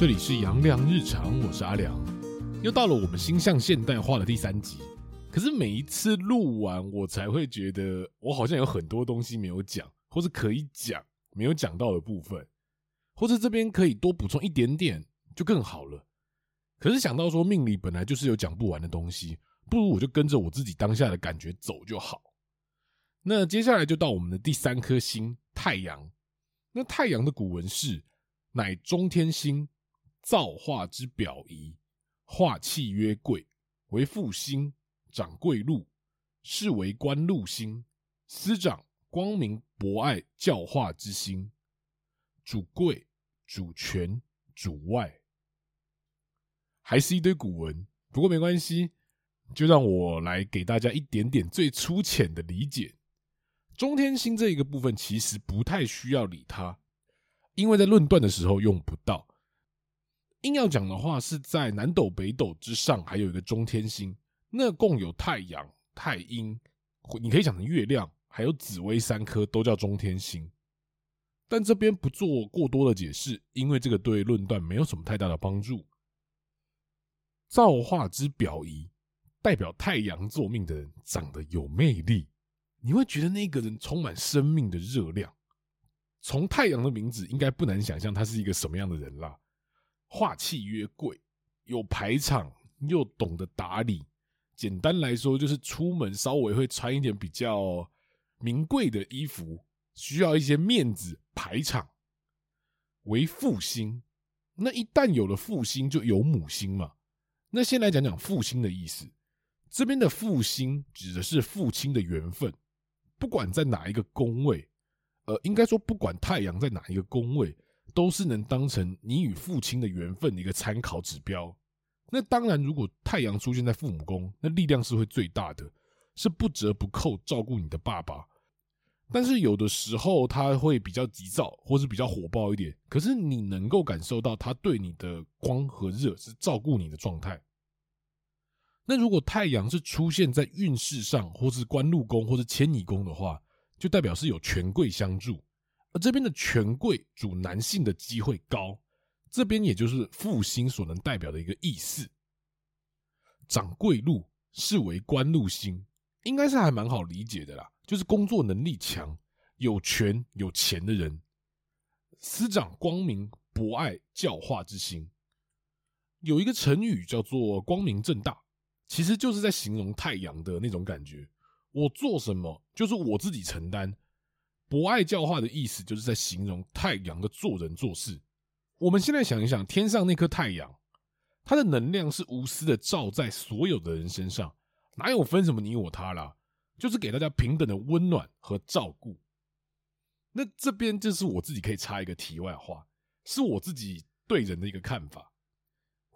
这里是阳光日常，我是阿良，又到了我们星象现代化的第三集。可是每一次录完，我才会觉得我好像有很多东西没有讲，或是可以讲没有讲到的部分，或者这边可以多补充一点点就更好了。可是想到说命理本来就是有讲不完的东西，不如我就跟着我自己当下的感觉走就好。那接下来就到我们的第三颗星太阳。那太阳的古文是乃中天星。造化之表仪，化气曰贵，为复星，掌贵禄，是为官禄星，司掌光明博爱教化之星，主贵，主权，主外，还是一堆古文，不过没关系，就让我来给大家一点点最粗浅的理解。中天星这一个部分其实不太需要理它，因为在论断的时候用不到。硬要讲的话，是在南斗北斗之上，还有一个中天星，那共有太阳、太阴，你可以讲成月亮，还有紫微三颗，都叫中天星。但这边不做过多的解释，因为这个对论断没有什么太大的帮助。造化之表仪，代表太阳坐命的人长得有魅力，你会觉得那个人充满生命的热量。从太阳的名字，应该不难想象他是一个什么样的人啦。化气曰贵，有排场又懂得打理。简单来说，就是出门稍微会穿一点比较名贵的衣服，需要一些面子排场。为父星，那一旦有了父星，就有母星嘛。那先来讲讲父星的意思。这边的父星指的是父亲的缘分，不管在哪一个宫位，呃，应该说不管太阳在哪一个宫位。都是能当成你与父亲的缘分的一个参考指标。那当然，如果太阳出现在父母宫，那力量是会最大的，是不折不扣照顾你的爸爸。但是有的时候他会比较急躁，或是比较火爆一点。可是你能够感受到他对你的光和热是照顾你的状态。那如果太阳是出现在运势上，或是官禄宫，或是迁移宫的话，就代表是有权贵相助。而这边的权贵主男性的机会高，这边也就是父星所能代表的一个意思。掌贵禄是为官禄星，应该是还蛮好理解的啦，就是工作能力强、有权有钱的人。司掌光明博爱教化之星，有一个成语叫做光明正大，其实就是在形容太阳的那种感觉。我做什么，就是我自己承担。博爱教化的意思，就是在形容太阳的做人做事。我们现在想一想，天上那颗太阳，它的能量是无私的照在所有的人身上，哪有分什么你我他啦？就是给大家平等的温暖和照顾。那这边就是我自己可以插一个题外话，是我自己对人的一个看法。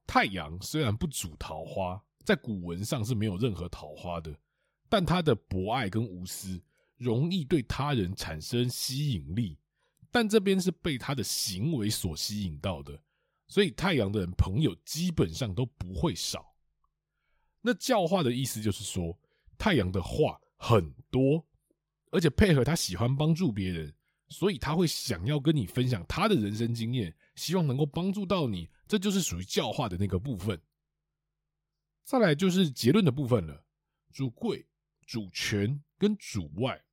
太阳虽然不主桃花，在古文上是没有任何桃花的，但它的博爱跟无私。容易对他人产生吸引力，但这边是被他的行为所吸引到的，所以太阳的人朋友基本上都不会少。那教化的意思就是说，太阳的话很多，而且配合他喜欢帮助别人，所以他会想要跟你分享他的人生经验，希望能够帮助到你，这就是属于教化的那个部分。再来就是结论的部分了，主贵、主权跟主外。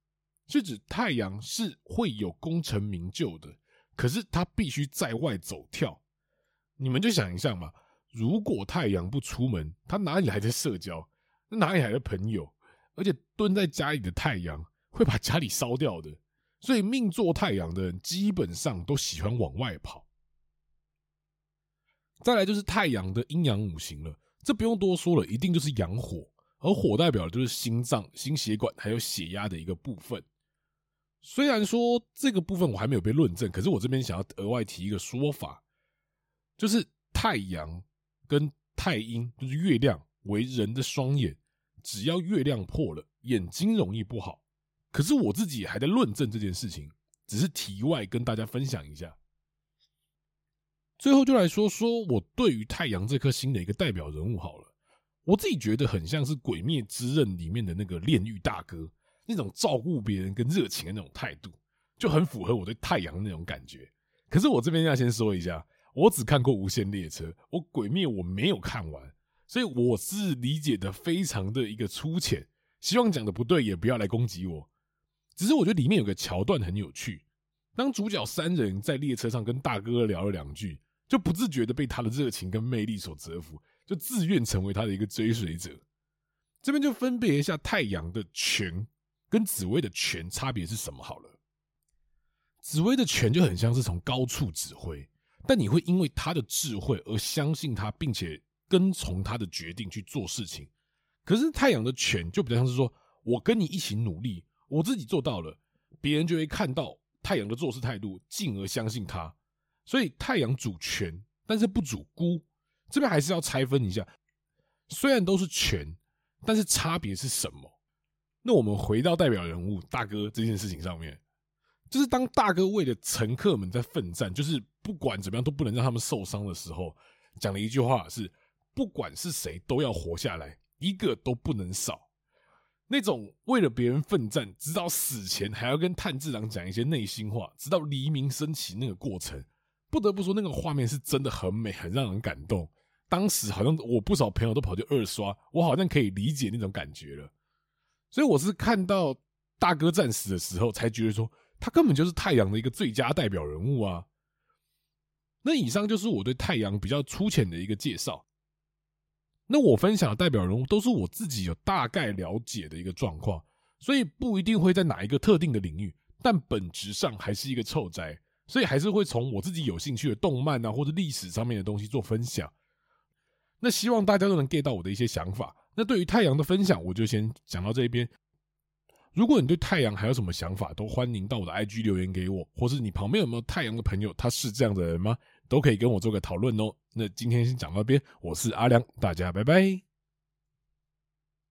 是指太阳是会有功成名就的，可是他必须在外走跳。你们就想一下嘛，如果太阳不出门，他哪里来的社交？哪里来的朋友？而且蹲在家里的太阳会把家里烧掉的。所以命做太阳的人基本上都喜欢往外跑。再来就是太阳的阴阳五行了，这不用多说了，一定就是阳火，而火代表的就是心脏、心血管还有血压的一个部分。虽然说这个部分我还没有被论证，可是我这边想要额外提一个说法，就是太阳跟太阴，就是月亮为人的双眼，只要月亮破了，眼睛容易不好。可是我自己还在论证这件事情，只是题外跟大家分享一下。最后就来说说我对于太阳这颗星的一个代表人物好了，我自己觉得很像是《鬼灭之刃》里面的那个炼狱大哥。那种照顾别人跟热情的那种态度，就很符合我对太阳的那种感觉。可是我这边要先说一下，我只看过《无限列车》，我《鬼灭》我没有看完，所以我是理解的非常的一个粗浅。希望讲的不对，也不要来攻击我。只是我觉得里面有个桥段很有趣，当主角三人在列车上跟大哥聊了两句，就不自觉的被他的热情跟魅力所折服，就自愿成为他的一个追随者。这边就分别一下太阳的权跟紫薇的权差别是什么好了。紫薇的权就很像是从高处指挥，但你会因为他的智慧而相信他，并且跟从他的决定去做事情。可是太阳的权就比较像是说，我跟你一起努力，我自己做到了，别人就会看到太阳的做事态度，进而相信他。所以太阳主权，但是不主孤。这边还是要拆分一下，虽然都是权，但是差别是什么？那我们回到代表人物大哥这件事情上面，就是当大哥为了乘客们在奋战，就是不管怎么样都不能让他们受伤的时候，讲了一句话是：不管是谁都要活下来。一个都不能少，那种为了别人奋战，直到死前还要跟炭治郎讲一些内心话，直到黎明升起那个过程，不得不说那个画面是真的很美，很让人感动。当时好像我不少朋友都跑去二刷，我好像可以理解那种感觉了。所以我是看到大哥战死的时候，才觉得说他根本就是太阳的一个最佳代表人物啊。那以上就是我对太阳比较粗浅的一个介绍。那我分享的代表人物都是我自己有大概了解的一个状况，所以不一定会在哪一个特定的领域，但本质上还是一个臭宅，所以还是会从我自己有兴趣的动漫啊或者历史上面的东西做分享。那希望大家都能 get 到我的一些想法。那对于太阳的分享，我就先讲到这边。如果你对太阳还有什么想法，都欢迎到我的 IG 留言给我，或是你旁边有没有太阳的朋友，他是这样的人吗？都可以跟我做个讨论哦。那今天先讲到这边，我是阿良，大家拜拜。